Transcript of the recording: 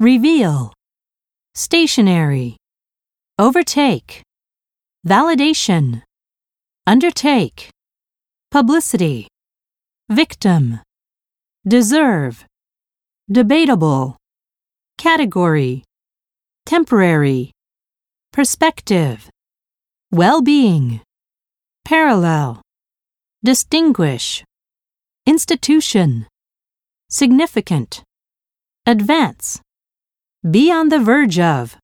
reveal, stationary, overtake, validation, undertake, publicity, victim, deserve, debatable, category, temporary, perspective, well being, parallel, distinguish, institution, significant, advance, be on the verge of,